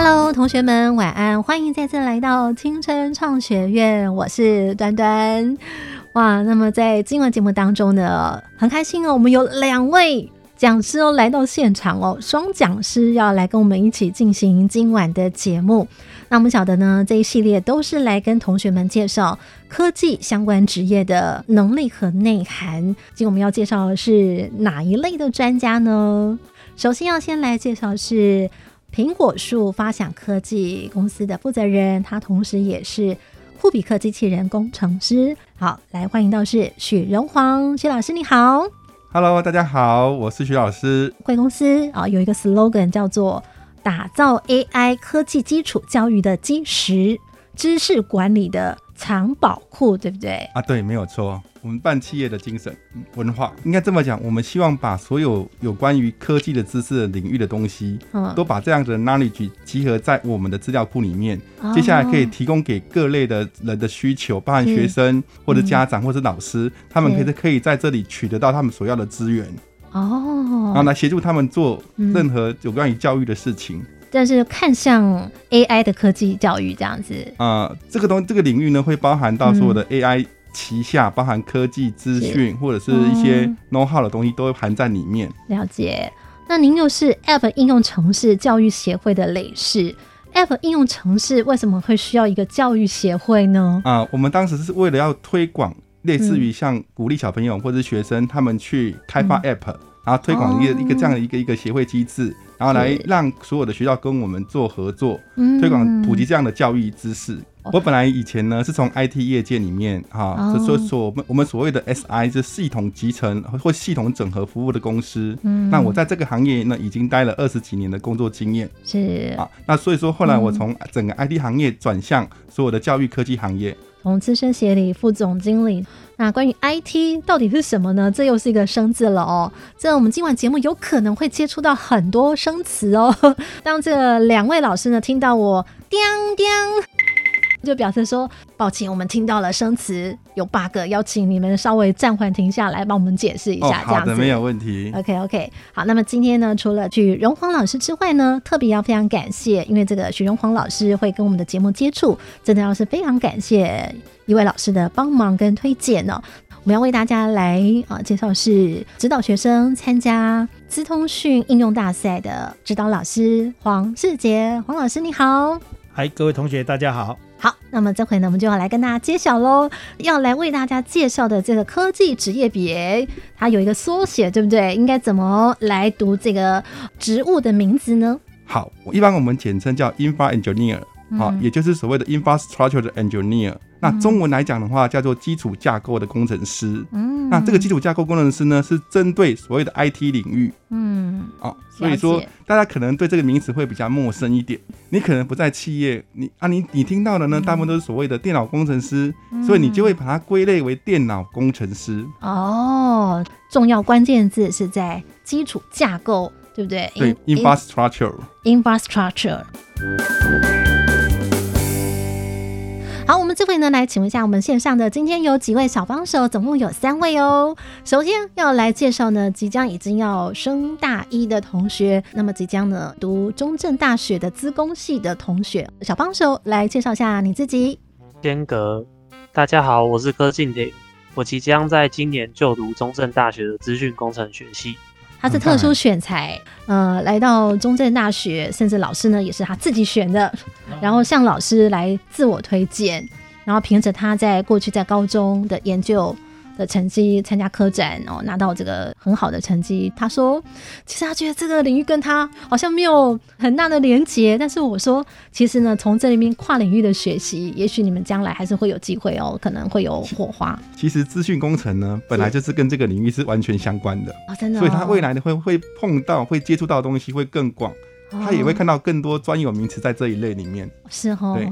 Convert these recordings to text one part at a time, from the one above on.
Hello，同学们晚安，欢迎再次来到青春创学院，我是端端。哇，那么在今晚节目当中呢，很开心哦，我们有两位讲师哦来到现场哦，双讲师要来跟我们一起进行今晚的节目。那我们晓得呢，这一系列都是来跟同学们介绍科技相关职业的能力和内涵。今天我们要介绍的是哪一类的专家呢？首先要先来介绍是苹果树发想科技公司的负责人，他同时也是库比克机器人工程师。好，来欢迎到是许荣煌，许老师你好。Hello，大家好，我是许老师。贵公司啊有一个 slogan 叫做“打造 AI 科技基础教育的基石，知识管理的藏宝库”，对不对？啊，对，没有错。我们办企业的精神嗯文化，应该这么讲，我们希望把所有有关于科技的知识的领域的东西，嗯，都把这样的 knowledge 集合在我们的资料库里面。接下来可以提供给各类的人的需求，包含是学生或者家长或者老师，他们可是以可以在这里取得到他们所要的资源，哦，然后来协助他们做嗯任何有关于教育的事情。但是看向 AI 的科技教育这样子，呃，这个东这个领域呢，会包含到所有的嗯。AI 旗下，包含科技资讯或者是一些嗯。know how 的东西，都会含在里面。了解。那您又是 App 应用城市教育协会的理事，App 应用城市为什么会需要一个教育协会呢？啊、我们当时是为了要推广，类似嗯。于像鼓励小朋友或者是学生他们去开发 app，、然后推广一个、哦一个这样的一个一个协会机制，然后来是让所有的学校跟我们做合作，嗯推广普及这样的教育知识。哦我本来以前呢是从 IT 业界里面哈，哦就说所我们我们所谓的 SI 就是系统集成或系统整合服务的公司。嗯那我在这个行业呢已经待了二十几年的工作经验是啊。那所以说后来嗯我从整个 IT 行业转向所有的教育科技行业。从资深协理、副总经理。那关于 IT 到底是什么呢？这又是一个生字了哦。这我们今晚节目有可能会接触到很多生词哦。当这两位老师呢听到我 叮叮，就表示说抱歉，我们听到了生词有 bug，邀请你们稍微暂缓停下来，帮我们解释一哦，下，这好的，样子。没有问题。OK OK，好，那么今天呢，除了许荣煌老师之外呢，特别要非常感谢，因为这个许荣煌老师会跟我们的节目接触，真的要是非常感谢一位老师的帮忙跟推荐哦。我们要为大家来啊介绍是指导学生参加资通讯应用大赛的指导老师黄世杰，黄老师你好。嗨，各位同学，大家好。好，那么这回呢，我们就要来跟大家揭晓喽。要来为大家介绍的这个科技职业别，它有一个缩写，对不对？应该怎么来读这个职务的名字呢？好，一般我们简称叫 infra engineer，好、嗯也就是所谓的 infrastructure 的 engineer。那中文来讲的话，叫做基础架构的工程师。嗯那这个基础架构工程师呢，是针对所谓的 IT 领域嗯哦，所以说大家可能对这个名词会比较陌生一点。你可能不在企业，你啊你你听到的嗯呢，大部分都是所谓的电脑工程师，所以你就会把它归类为电脑工程师。哦，重要关键字是在基础架构，对不对？对 In-，infrastructure。infrastructure。好，我们这回呢，来请问一下我们线上的，今天有几位小帮手，总共有三位哦。首先要来介绍呢，即将已经要升大一的同学，那么即将呢读中正大学的资工系的同学，小帮手来介绍一下你自己。间隔，大家好，我是柯敬鼎，我即将在今年就读中正大学的资讯工程学系。他是特殊选材，呃，来到中正大学，甚至老师呢也是他自己选的，然后向老师来自我推荐，然后凭着他在过去在高中的研究的成绩参加科展哦，拿到这个很好的成绩。他说，其实他觉得这个领域跟他好像没有很大的连结。但是我说，其实呢，从这里面跨领域的学习，也许你们将来还是会有机会哦，可能会有火花其实资讯工程呢，本来就是跟这个领域是完全相关的，哦，真的哦、所以他未来呢会会碰到、会接触到的东西会更广，他也会哦看到更多专有名词在这一类里面。是哦对，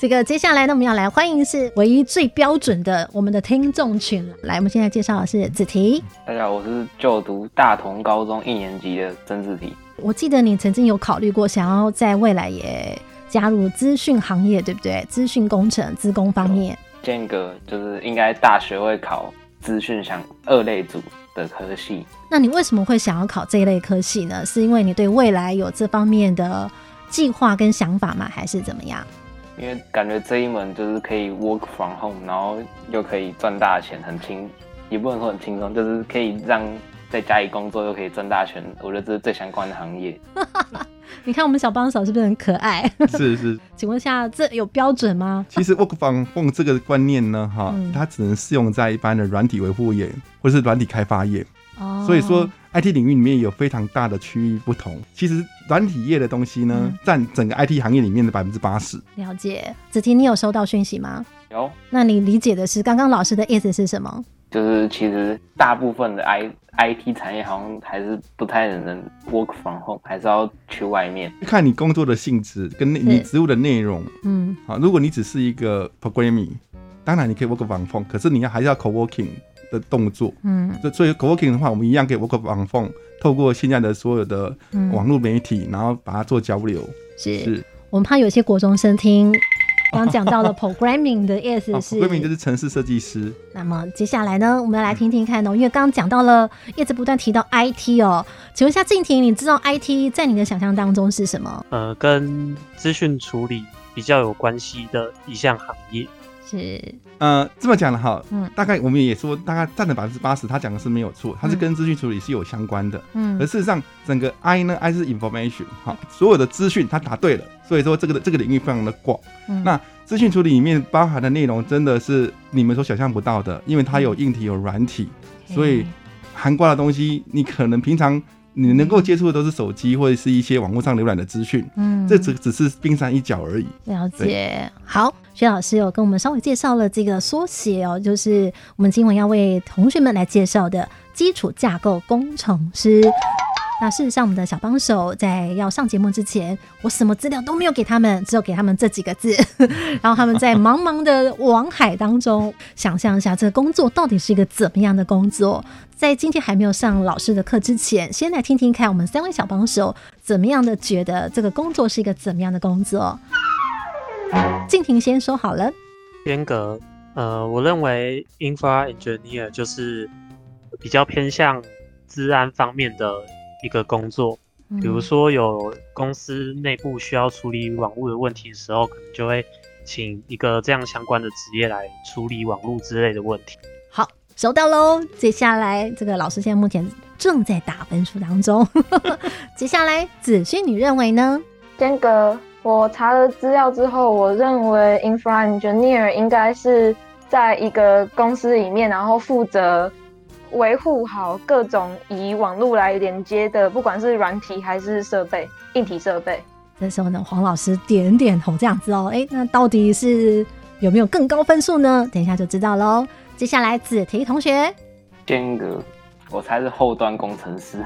这个接下来呢，我们要来欢迎是唯一最标准的我们的听众群了。来，我们现在介绍的是子提。大家好，我是就读大同高中一年级的曾子提。我记得你曾经有考虑过想要在未来也加入资讯行业，对不对？资讯工程、资工方面。间隔就是应该大学会考资讯相二类组的科系，那你为什么会想要考这一类科系呢？是因为你对未来有这方面的计划跟想法吗？还是怎么样？因为感觉这一门就是可以 work from home，然后又可以赚大钱，很轻，也不能说很轻松，就是可以让在家里工作又可以赚大钱。我觉得这是最相关的行业。你看我们小帮手是不是很可爱？是是，请问一下，这有标准吗？其实 work from home 这个观念呢，哈嗯，它只能适用在一般的软体维护业或是软体开发业。哦所以说，IT 领域里面有非常大的区域不同。其实软体业的东西呢嗯，占整个 IT 行业里面的百分之八十。了解。子婷，你有收到讯息吗？有，那你理解的是刚刚老师的意思是什么？就是其实大部分的 I IT 产业好像还是不太能 work from home，还是要去外面。看你工作的性质跟你职务的内容嗯，啊。如果你只是一个 programming，当然你可以 work from home，可是你要还是要 co-working 的动作。嗯所以所以 co-working 的话，我们一样可以 work from home，透过现在的所有的嗯，网络媒体，然后把它做交流。是是，我们怕有些国中生听。刚讲到了 programming 的意思啊是，，programming 就是城市设计师。那么接下来呢，我们来听听看哦，因为刚刚讲到了，一直不断提到 IT 哦，请问一下静婷，你知道 IT 在你的想象当中是什么？呃，跟资讯处理比较有关系的一项行业。是呃，这么讲了哈，嗯大概我们也说，大概占了百分之八十，他讲的是没有错，它是跟资讯处理是有相关的。嗯而事实上，整个 I 呢，I 是 information，哈，所有的资讯它答对了，所以说这个这个领域非常的广。嗯那资讯处理里面包含的内容真的是你们所想象不到的，因为它有硬体有软体，所以涵盖的东西你可能平常你能够接触的都是手机或者是一些网络上浏览的资讯，嗯这只只是冰山一角而已。了解。好，薛老师有跟我们稍微介绍了这个缩写哦，就是我们今晚要为同学们来介绍的基础架构工程师。那事实上，我们的小帮手在要上节目之前，我什么资料都没有给他们，只有给他们这几个字。然后他们在茫茫的网海当中，想象一下这个工作到底是一个怎么样的工作。在今天还没有上老师的课之前，先来听听看我们三位小帮手怎么样的觉得这个工作是一个怎么样的工作。静婷先说好了，严格，呃，我认为 infra engineer 就是比较偏向治安方面的一个工作，比如说有公司内部需要处理网络的问题的时候，可能就会请一个这样相关的职业来处理网络之类的问题。好，收到喽。接下来这个老师现在目前正在打分数当中。接下来子勋，你认为呢？间隔，我查了资料之后，我认为 infra engineer 应该是在一个公司里面，然后负责维护好各种以网络来连接的，不管是软体还是设备、硬体设备。这时候呢，黄老师点点头，这样子哦。哎，那到底是有没有更高分数呢？等一下就知道喽。接下来子提同学，间隔，我猜是后端工程师。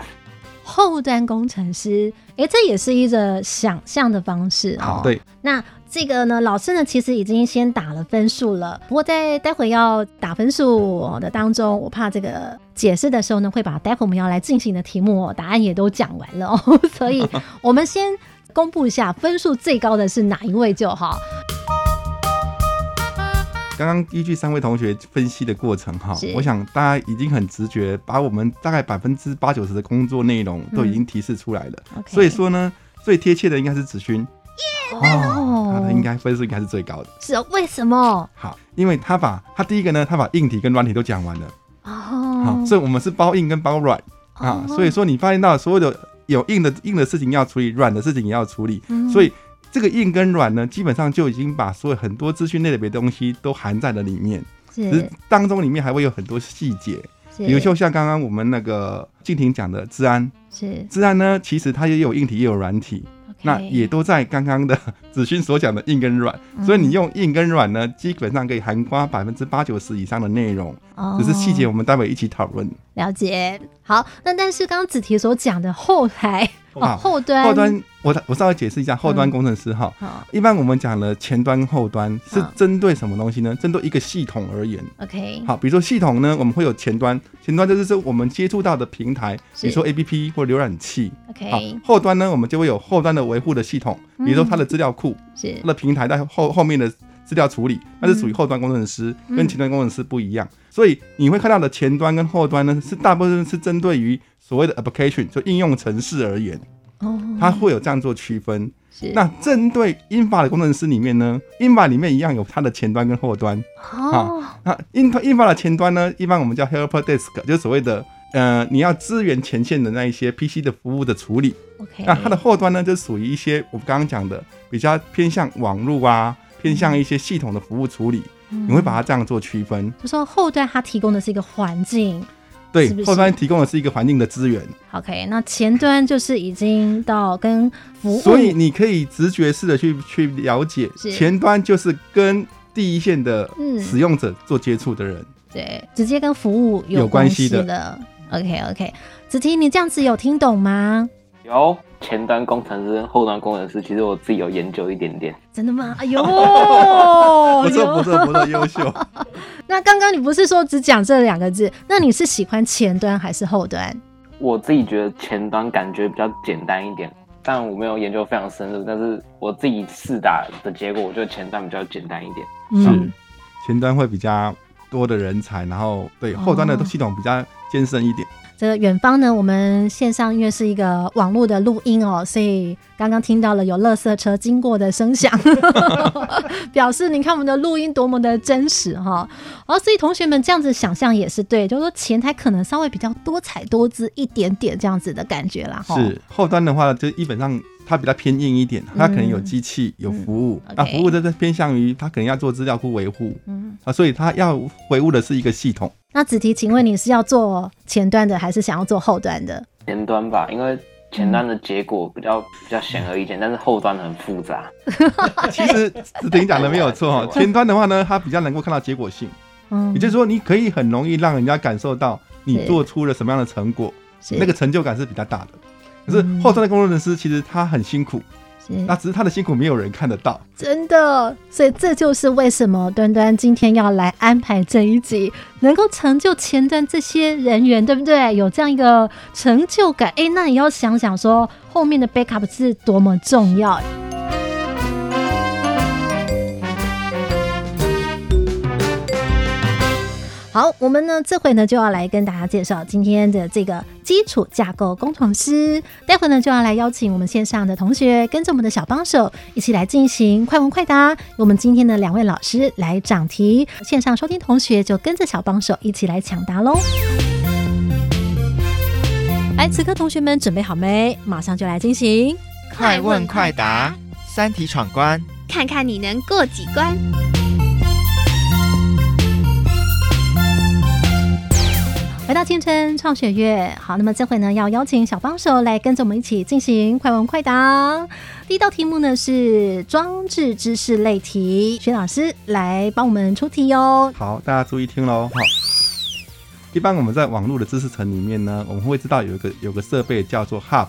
后端工程师，哎，这也是一个想象的方式哦。对，那这个呢，老师呢其实已经先打了分数了，不过在待会要打分数的当中，我怕这个解释的时候呢，会把待会我们要来进行的题目、哦、答案也都讲完了哦，所以我们先公布一下分数最高的是哪一位就好。刚刚依据三位同学分析的过程哈，我想大家已经很直觉，把我们大概百分之八九十的工作内容都已经提示出来了。所以说呢，最贴切的应该是子勋，哦，他应该分数应该是最高的。是哦为什么？好，因为他把他第一个呢，他把硬体跟软体都讲完了，哦。好，，所以我们是包硬跟包软。啊，哦。所以说你发现到所有的有硬的硬的事情要处理，软的事情也要处理，嗯。所以这个硬跟软呢，基本上就已经把所有很多资讯类别的东西都含在了里面。是。只是当中里面还会有很多细节，比如说像刚刚我们那个静婷讲的治安，是。治安呢，其实它也有硬体也有软体，那也都在刚刚的子勋所讲的硬跟软，嗯所以你用硬跟软呢，基本上可以涵盖百分之八九十以上的内容，哦只是细节我们待会一起讨论。了解。好，那但是刚刚子提所讲的后台后端后端，我我稍微解释一下后端嗯工程师哈。好一般我们讲的前端、后端是嗯针对什么东西呢？针对一个系统而言。OK 好，比如说系统呢，我们会有前端，前端就是说我们接触到的平台，比如说 APP 或浏览器。OK，后端呢，我们就会有后端的维护的系统，比如说它的资料库、是它的平台在后后面的资料处理，那是属于后端工程师，嗯跟前端工程师不一样。所以你会看到的前端跟后端呢，是大部分是针对于所谓的 application，就应用程式而言，哦，它会有这样做区分。是那针对英法的工程师里面呢，英法里面一样有它的前端跟后端。哦那英英法的前端呢，一般我们叫 helper desk，就是所谓的呃，你要支援前线的那一些 PC 的服务的处理。OK，那它的后端呢，就属于一些我们刚刚讲的比较偏向网络啊，偏向一些系统的服务处理，嗯。你会把它这样做区分。就说后端它提供的是一个环境对是，是？后端提供的是一个环境的资源，，OK，那前端就是已经到跟服务，所以你可以直觉式的去去了解，前端就是跟第一线的嗯。使用者做接触的人。对直接跟服务有关关系的。的。OK OK，子婷，你这样子有听懂吗？有前端工程师跟后端工程师，其实我自己有研究一点点。真的吗？哎呦，不错不错不错，优秀。那刚刚你不是说只讲这两个字？那你是喜欢前端还是后端？我自己觉得前端感觉比较简单一点，但我没有研究非常深入。但是我自己试打的结果，我觉得前端比较简单一点。嗯，前端会比较多的人才，然后对后端的哦系统比较艰深一点。的远方呢，我们线上因为是一个网络的录音哦，所以刚刚听到了有垃圾车经过的声响，表示你看我们的录音多么的真实哈。哦，所以同学们这样子想象也是对，就是说前台可能稍微比较多彩多姿一点点这样子的感觉啦哈。是后端的话，就基本上它比较偏硬一点，它可能有机器、有服务，嗯那服务这是偏向于它可能要做资料库维护嗯，啊，所以它要维护的是一个系统。那子提，请问你是要做前端的，还是想要做后端的？前端吧，因为前端的结果比较比较显而易见，但是后端很复杂。其实子婷讲的没有错哦，前端的话呢，它比较能够看到结果性，嗯也就是说，你可以很容易让人家感受到你做出了什么样的成果，那个成就感是比较大的。可是嗯后端的工作人师其实他很辛苦，那只是他的辛苦没有人看得到。真的，所以这就是为什么端端今天要来安排这一集，能够成就前端这些人员，对不对？有这样一个成就感，哎，那也要想想说后面的 backup 是多么重要。好，我们呢这回呢就要来跟大家介绍今天的这个基础架构工程师。待会呢就要来邀请我们线上的同学跟着我们的小帮手一起来进行快问快答，由我们今天的两位老师来讲题，线上收听同学就跟着小帮手一起来抢答喽。来，此刻同学们准备好没？马上就来进行。快问快答，三题闯关。看看你能过几关。回到青春创学月，好，那么这回呢要邀请小帮手来跟着我们一起进行快问快答。第一道题目呢是装置知识类题，薛老师来帮我们出题哟。好，大家注意听喽。好，一般我们在网络的知识层里面呢，我们会知道有一个有个设备叫做 Hub。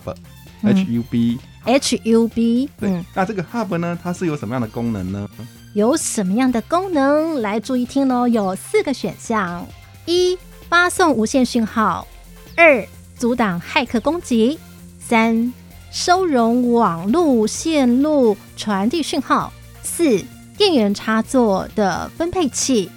嗯 H U B，H U B，对，嗯，那这个 Hub 呢，它是有什么样的功能呢？有什么样的功能？来注意听喽，有四个选项：一、发送无线讯号；二、阻挡骇客攻击；三、收容网路线路传递讯号；四、电源插座的分配器。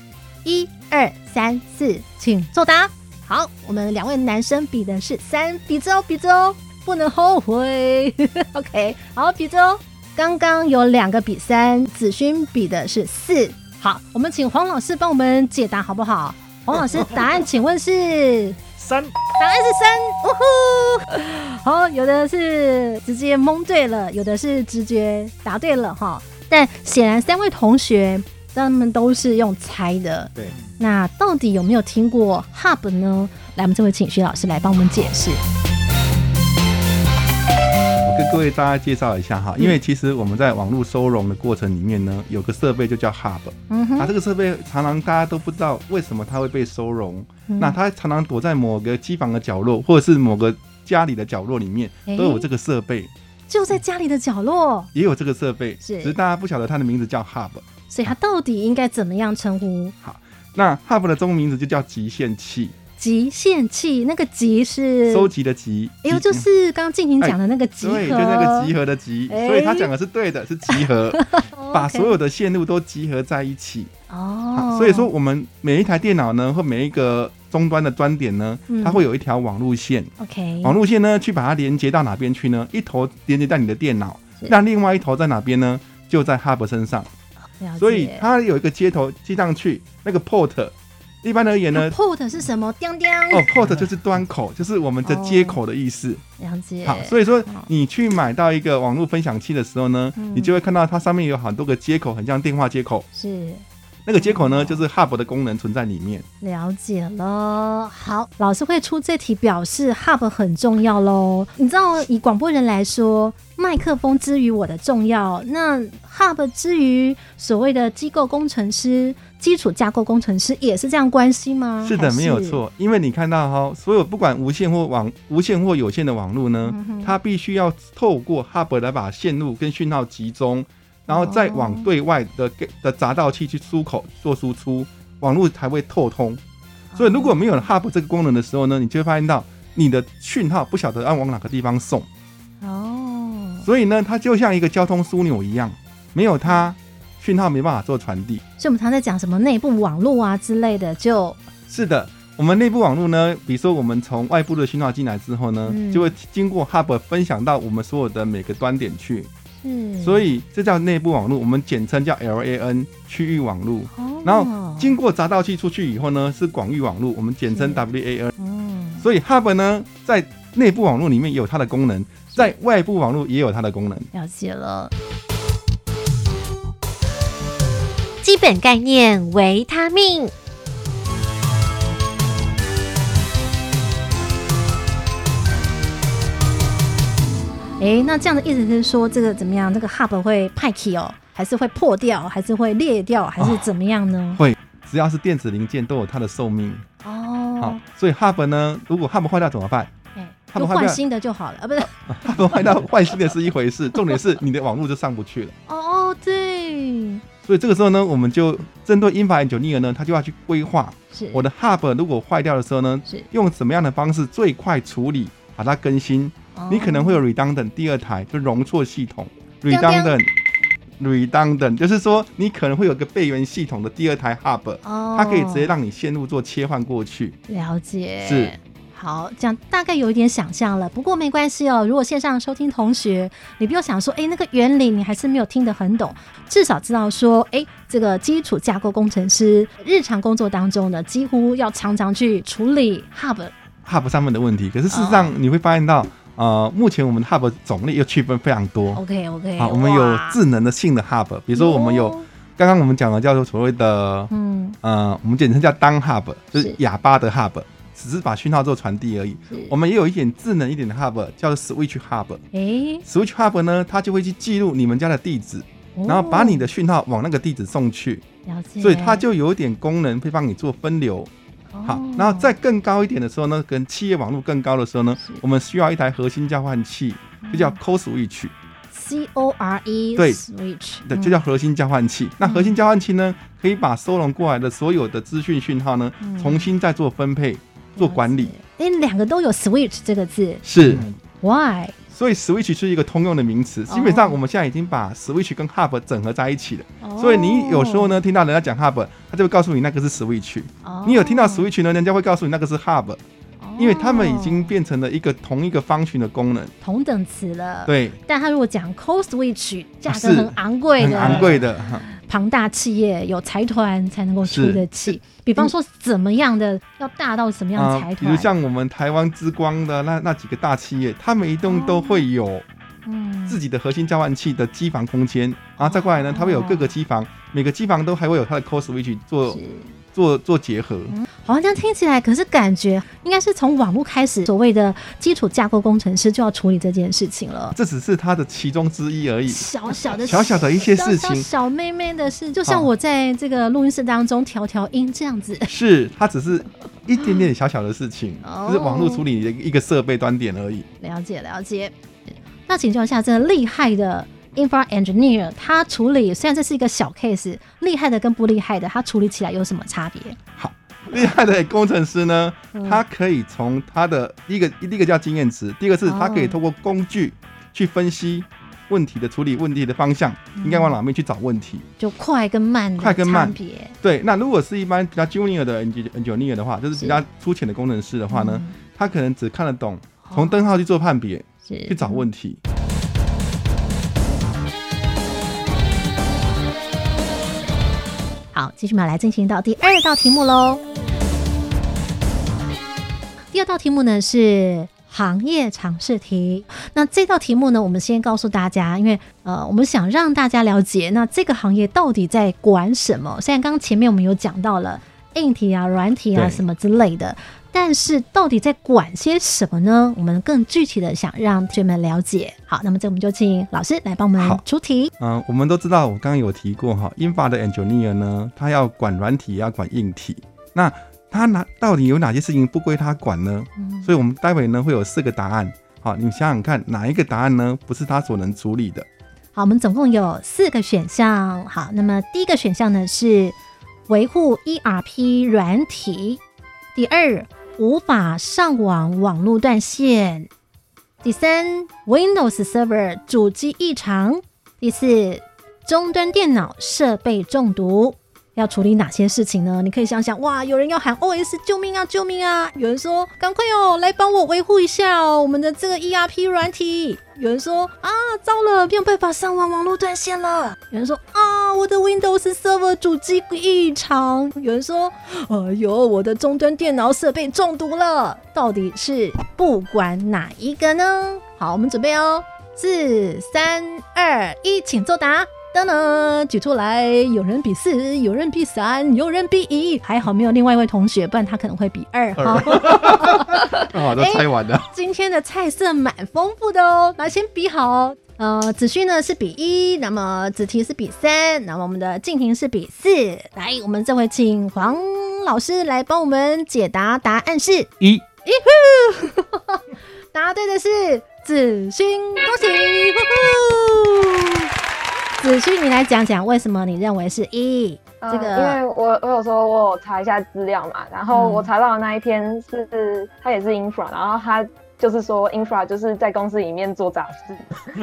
一、二、三、四，请作答。好，我们两位男生比的是三，比着哦，比着哦，不能后悔。OK，好，比着哦。刚刚有两个比三，子勋比的是四。好，我们请黄老师帮我们解答好不好？黄老师，答案请问是？三，答案是三，呜呼！好，有的是直接蒙对了，有的是直觉答对了哈。但显然三位同学他们都是用猜的，对，那到底有没有听过 Hub 呢？来，我们这位请徐老师来帮我们解释。各位大家介绍一下哈，因为其实我们在网络收容的过程里面呢，有个设备就叫 Hub，嗯啊，这个设备常常大家都不知道为什么它会被收容，嗯那它常常躲在某个机房的角落，或者是某个家里的角落里面，都有这个设备，就在家里的角落，也有这个设备，是。只是大家不晓得它的名字叫 Hub。所以它到底应该怎么样称呼？好那 Hub 的中文名字就叫极限器，集线器，那个集是收集的集，哎呦，就是刚刚静婷讲的那个集合，对，就那个集合的集，哎。所以他讲的是对的，是集合，把所有的线路都集合在一起。哦，所以说我们每一台电脑呢，或每一个终端的端点呢嗯，它会有一条网路线，OK，网路线呢去把它连接到哪边去呢？一头连接在你的电脑，那另外一头在哪边呢？就在 Hub 身上，所以它有一个接头接上去，那个 port，一般而言呢，port 是什么？叮叮，哦，port 就是端口，就是我们的接口的意思。了解。好，所以说你去买到一个网络分享器的时候呢，嗯你就会看到它上面有很多个接口，很像电话接口。是那个接口哦呢，就是 Hub 的功能存在里面。了解了。好，老师会出这题，表示 Hub 很重要喽。你知道，以广播人来说，麦克风之于我的重要，那 Hub 之于所谓的机构工程师、基础架构工程师，也是这样关系吗？是的，没有。错。因为你看到哈，所有不管无线或网无线或有线的网络呢嗯，它必须要透过 Hub 来把线路跟讯号集中，然后再往对外的的闸道器去出口做输出，网络才会透通。所以如果没有了 Hub 这个功能的时候呢，你就会发现到你的讯号不晓得要往哪个地方送。哦，所以呢，它就像一个交通枢纽一样，没有它，讯号没办法做传递。所以我们常在讲什么内部网络啊之类的，就是的，我们内部网络呢，比如说我们从外部的讯号进来之后呢，嗯就会经过 Hub 分享到我们所有的每个端点去，嗯，所以这叫内部网络，我们简称叫 LAN 区域网络。哦然后经过闸道器出去以后呢，是广域网络，我们简称 WAN。嗯，所以 Hub 呢，在内部网络里面有它的功能，在外部网络也有它的功能。了解了。基本概念：维他命。哎，那这样的意思是说，这个怎么样？这个 hub 会派 key 哦，还是会破掉，还是会裂掉，还是怎么样呢？会，只要是电子零件都有它的寿命哦。好哦，，所以 Hub 呢，如果 Hub 坏掉怎么办哎，就换新的就好了啊，不是？？Hub 坏掉换新的是一回事，重点是你的网络就上不去了。哦，对，所以这个时候呢，我们就针对 Infra Engineer 呢，他就要去规划是我的 Hub 如果坏掉的时候呢，是用什么样的方式最快处理，把它更新。你可能会有 redundant 第二台，就容错系统叮叮 redundant。redundant 就是说，你可能会有个备援系统的第二台 hub，、哦，它可以直接让你线路做切换过去。了解，是。好，这样大概有一点想象了，不过没关系哦。如果线上收听同学，你不要想说，哎，那个原理你还是没有听得很懂，至少知道说，哎，这个基础架构工程师日常工作当中呢，几乎要常常去处理 hub。hub 上面的问题，可是事实哦上你会发现到，呃，目前我们的 hub 种类又区分非常多。OK OK，好，我们有智能的性的 hub，比如说我们有刚刚我们讲的叫做所谓的，嗯，呃，我们简称叫当 hub，就是是哑巴的 hub，只是把讯号做传递而已。我们也有一点智能一点的 hub，叫做 switch hub。哎，switch hub 呢，它就会去记录你们家的地址，然后把你的讯号往那个地址送去，哦了解，所以它就有一点功能会帮你做分流。好哦，然后再更高一点的时候呢，跟企业网络更高的时候呢，我们需要一台核心交换器，就叫 core switch。C O R E 对。Switch，对，嗯。就叫核心交换器。那核心交换器呢，可以把收容过来的所有的资讯讯号呢，嗯。重新再做分配、做管理。哎，两个都有 switch 这个字是，，Why？所以 switch 是一个通用的名词。哦基本上我们现在已经把 switch 跟 hub 整合在一起了。哦所以你有时候呢，听到人家讲 hub，他就会告诉你那个是 switch。哦，你有听到 switch 呢，人家会告诉你那个是 hub，哦因为他们已经变成了一个同一个方群的功能。同等词了。，对，但他如果讲 code switch，价格很昂贵很，昂贵的。哈庞大企业有财团才能够出得起。比方说怎么样的，要大到什么样的财团？啊比如像我们台湾之光的那那几个大企业，他们一栋都会有嗯。自己的核心交换器的机房空间，然后再过来呢，它会有各个机房，每个机房都还会有它的 core switch 做是做做结合。好像这样听起来，可是感觉应该是从网络开始，所谓的基础架构工程师就要处理这件事情了。这只是他的其中之一而已，小小的小小的一些事小情，小妹妹的事，就像我在这个录音室当中调调音这样子。是它只是一点点小小的事情，哦就是网络处理的一个设备端点而已。了解了解。那请教一下，这个厉害的 infra engineer，他处理虽然这是一个小 case，厉害的跟不厉害的，他处理起来有什么差别？好厉害的工程师呢，嗯他可以从他的第一个第一个叫经验值，第二个是他可以哦透过工具去分析问题的处理问题的方向，应该往哪边去找问题。就快跟慢的快跟慢差别。对，那如果是一般比较 junior 的 engi- engineer 的话，就是比较粗浅的工程师的话呢，嗯他可能只看得懂从灯号去做判别，去找问题。好，继续我们来进行到第二道题目喽。第二道题目呢是行业常识题。那这道题目呢，我们先告诉大家，因为呃，我们想让大家了解，那这个行业到底在管什么？虽然刚刚前面我们有讲到了硬体啊、软体啊什么之类的，但是到底在管些什么呢？我们更具体的想让同学们了解。好，那么这我们就请老师来帮我们出题。嗯、我们都知道，我刚刚有提过哈，infra 的 engineer 呢，他要管软体，也要管硬体。那他哪到底有哪些事情不归他管呢？嗯所以我们待会呢会有四个答案。好，你想想看，哪一个答案呢不是他所能处理的？好，我们总共有四个选项。好，那么第一个选项呢是维护 ERP 软体，第二无法上网网络断线，第三 Windows Server 主机异常，第四终端电脑设备中毒。要处理哪些事情呢？你可以想想，哇，有人要喊 OS 救命啊，救命啊！有人说赶快哦，来帮我维护一下哦，我们的这个 ERP 软体。有人说啊，糟了，没有办法上网，网络断线了。有人说啊，我的 Windows Server 主机异常。有人说，哎呦，我的终端电脑设备中毒了。到底是不管哪一个呢？好，我们准备哦，四、三、二、一，请作答。噔噔，举出来，有人比四，有人比三，有人比一，还好没有另外一位同学，不然他可能会比二哈。啊，都猜完了。今天的菜色蛮丰富的哦，来先比好哦。呃，子勋呢是比一，那么子提是比三，那么我们的静婷是比四。来，我们这回请黄老师来帮我们解答，答案是一，呼 答对的是子勋，恭喜！呼呼子旭，你来讲讲为什么你认为是一？呃这个因为我我有说我有查一下资料嘛，然后嗯我查到的那一篇是他也是 infra，然后他就是说 infra 就是在公司里面做杂事，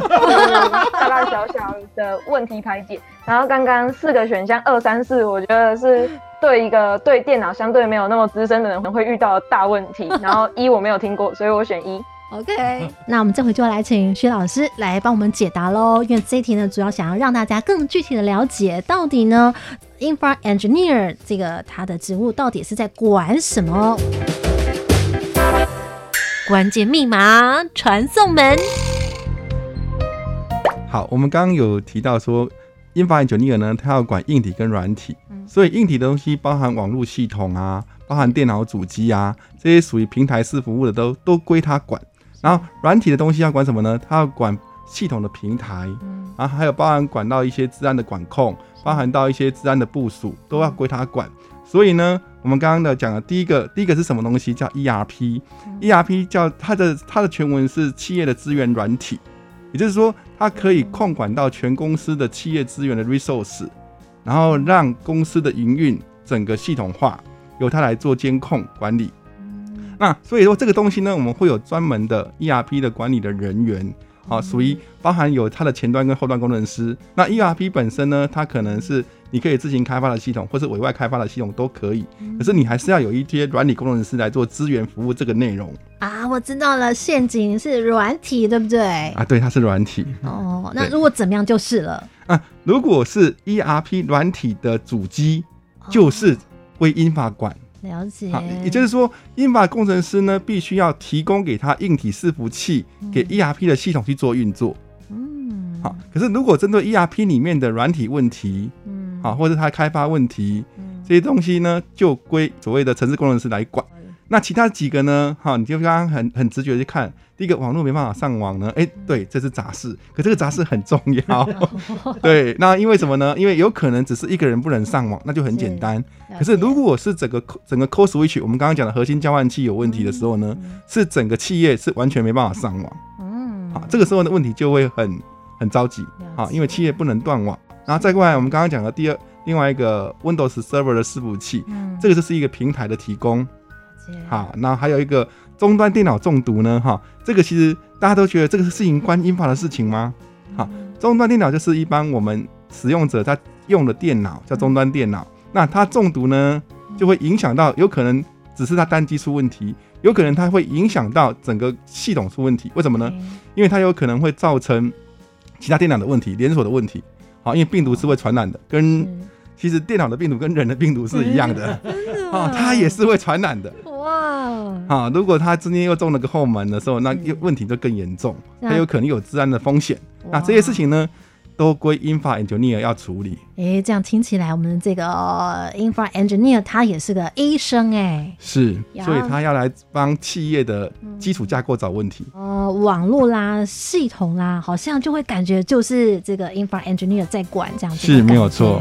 大大小小的问题排解。然后刚刚四个选项二三四，我觉得是对一个对电脑相对没有那么资深的人会遇到的大问题。然后一我没有听过，所以我选一。OK，那我们这回就来请薛老师来帮我们解答喽。因为这一题呢，主要想要让大家更具体的了解，到底呢，infra engineer 这个他的职务到底是在管什么？关键密码传送门，好，我们刚刚有提到说，infra engineer 呢，他要管硬体跟软体，嗯所以硬体的东西包含网络系统啊，包含电脑主机啊，这些属于平台式服务的都都归他管。然后软体的东西要管什么呢？它要管系统的平台，嗯然后还有包含管到一些治安的管控，包含到一些治安的部署，都要归它管。所以呢，我们刚刚的讲的第一个，第一个是什么东西？叫 ERP，ERP 叫它的它的全文是企业的资源软体，也就是说，它可以控管到全公司的企业资源的 resource，然后让公司的营运整个系统化，由它来做监控管理。那所以说这个东西呢，我们会有专门的 ERP 的管理的人员，啊，属于包含有它的前端跟后端工程师。那 ERP 本身呢，它可能是你可以自行开发的系统，或是委外开发的系统都可以。可是你还是要有一些软体工程师来做资源服务这个内容啊，我知道了，陷阱是软体，对不对？啊。对，它是软体哦，那如果怎么样就是了。啊。如果是 ERP 软体的主机，就是归英法管。了解。好，也就是说，英法工程师呢，必须要提供给他硬体伺服器，给 ERP 的系统去做运作。嗯，好，可是如果针对 ERP 里面的软体问题，嗯，好，或者他开发问题，这些东西呢就归所谓的城市工程师来管。那其他几个呢？哈，你就刚刚很很直觉去看，第一个网络没办法上网呢，哎，对，这是杂事，可这个杂事很重要。对，那因为什么呢？因为有可能只是一个人不能上网，那就很简单。可是如果是整个整个 core switch，我们刚刚讲的核心交换器有问题的时候呢，是整个企业是完全没办法上网。嗯，好，这个时候的问题就会很很着急啊，因为企业不能断网。然后再过来，我们刚刚讲的第二另外一个 Windows Server 的伺服器，嗯，这个就是一个平台的提供。好，那还有一个终端电脑中毒呢？哈，这个其实大家都觉得这个事情关英法的事情吗？好，终端电脑就是一般我们使用者他用的电脑叫终端电脑，那它中毒呢，就会影响到有可能只是它单机出问题，有可能它会影响到整个系统出问题。为什么呢？因为它有可能会造成其他电脑的问题，连锁的问题。好，因为病毒是会传染的，跟其实电脑的病毒跟人的病毒是一样的，啊，它也是会传染的。哇！啊，如果他今天又中了个后门的时候，那问题就更严重，他有可能有治安的风险。那这些事情呢，都归 infra engineer 要处理。哎，这样听起来，我们这个 infra engineer 他也是个医生哎。是，所以他要来帮企业的基础架构找问题。呃，网络啦、系统啦，好像就会感觉就是这个 infra engineer 在管这样子。是没有错。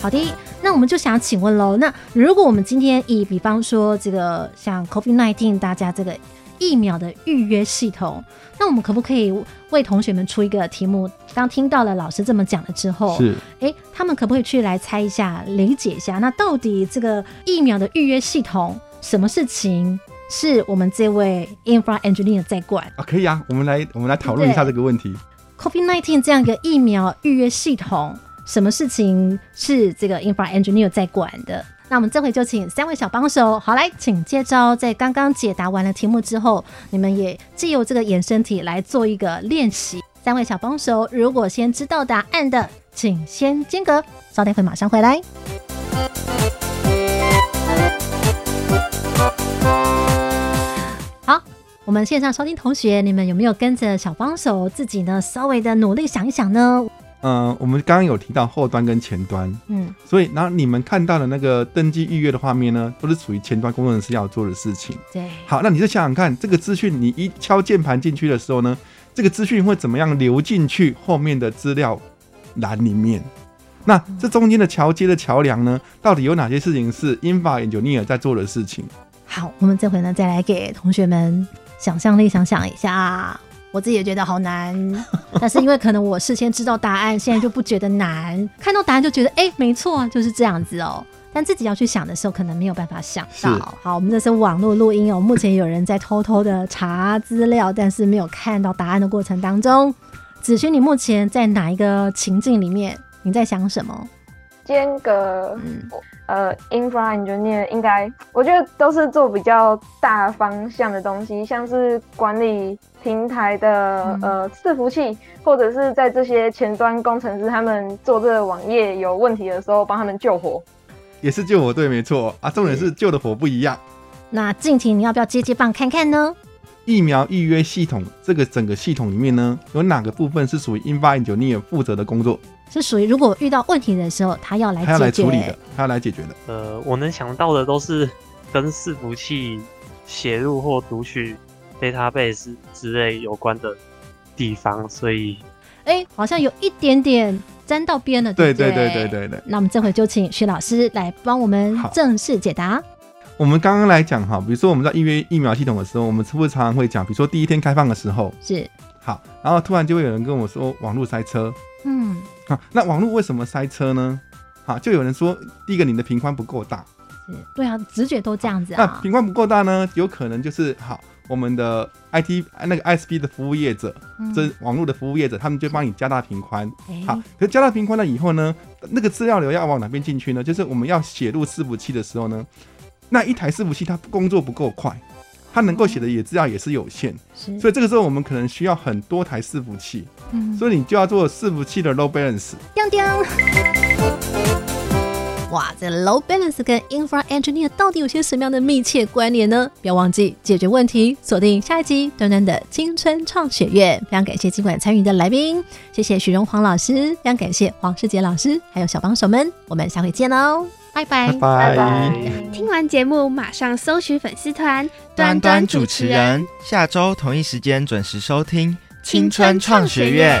好的，那我们就想请问喽。那如果我们今天以比方说这个像 COVID nineteen 大家这个疫苗的预约系统，那我们可不可以为同学们出一个题目？当听到了老师这么讲了之后，是哎，他们可不可以去来猜一下、理解一下？那到底这个疫苗的预约系统，什么事情是我们这位 infra engineer 在管啊？可以啊，我们来我们来讨论一下这个问题。COVID nineteen 这样一个疫苗预约系统。什么事情是这个 infra engineer 在管的？那我们这回就请三位小帮手，好来，请接招。在刚刚解答完了题目之后，你们也借由这个衍生体来做一个练习。三位小帮手，如果先知道答案的，请先间隔，稍待会马上回来。好，我们线上收听同学，你们有没有跟着小帮手自己呢？稍微的努力想一想呢？嗯，我们刚刚有提到后端跟前端，嗯，所以然后你们看到的那个登记预约的画面呢，都是属于前端工程师要做的事情。对，好，那你就想想看，这个资讯你一敲键盘进去的时候呢，这个资讯会怎么样流进去后面的资料栏里面？那这中间的桥接的桥梁呢，到底有哪些事情是 Engineer 在做的事情？好，我们这回呢，再来给同学们想象力想想一下。我自己也觉得好难，但是因为可能我事先知道答案，现在就不觉得难。看到答案就觉得，哎，没错啊，就是这样子哦。但自己要去想的时候，可能没有办法想到。好，我们这是网络录音哦。目前有人在偷偷的查资料，但是没有看到答案的过程当中。子轩，你目前在哪一个情境里面？你在想什么？间隔，呃，infra engineer 应该，我觉得都是做比较大方向的东西，像是管理平台的呃伺服器，或者是在这些前端工程师他们做这个网页有问题的时候，帮他们救火，也是救火，队，没错啊，重点是救的火不一样。那静婷，你要不要接接棒看看呢？疫苗预约系统这个整个系统里面呢，有哪个部分是属于 infra engineer 负责的工作？是属于如果遇到问题的时候，他要来他要来处理的，他要来解决的。呃，我能想到的都是跟伺服器写入或读取 database 之类有关的地方，所以，哎，好像有一点点沾到边了，对对对对对对。那我们这回就请徐老师来帮我们正式解答。我们刚刚来讲哈，比如说我们在预约疫苗系统的时候，我们是不是常常会讲，比如说第一天开放的时候是好，然后突然就会有人跟我说网络塞车。嗯，好，那网络为什么塞车呢？好，就有人说，第一个你的频宽不够大，是，对啊，直觉都这样子啊。那频宽不够大呢，有可能就是好，我们的 IT 那个 ISP 的服务业者，这网络的服务业者，他们就帮你加大频宽。好，可是加大频宽了以后呢，那个资料流要往哪边进去呢？就是我们要写入伺服器的时候呢，那一台伺服器它工作不够快。它能够写的也资料也是有限，所以这个时候我们可能需要很多台伺服器，嗯所以你就要做伺服器的 load balance。哇，这 load balance 跟 infra engineer 到底有些什么样的密切关联呢？不要忘记解决问题，锁定下一集端端的青春创学院。非常感谢今晚参与的来宾，谢谢许荣黄老师，非常感谢黄世杰老师，还有小帮手们，我们下回见喽，拜拜拜拜。听完节目马上搜寻粉丝团端端主持人，下周同一时间准时收听青春创学院。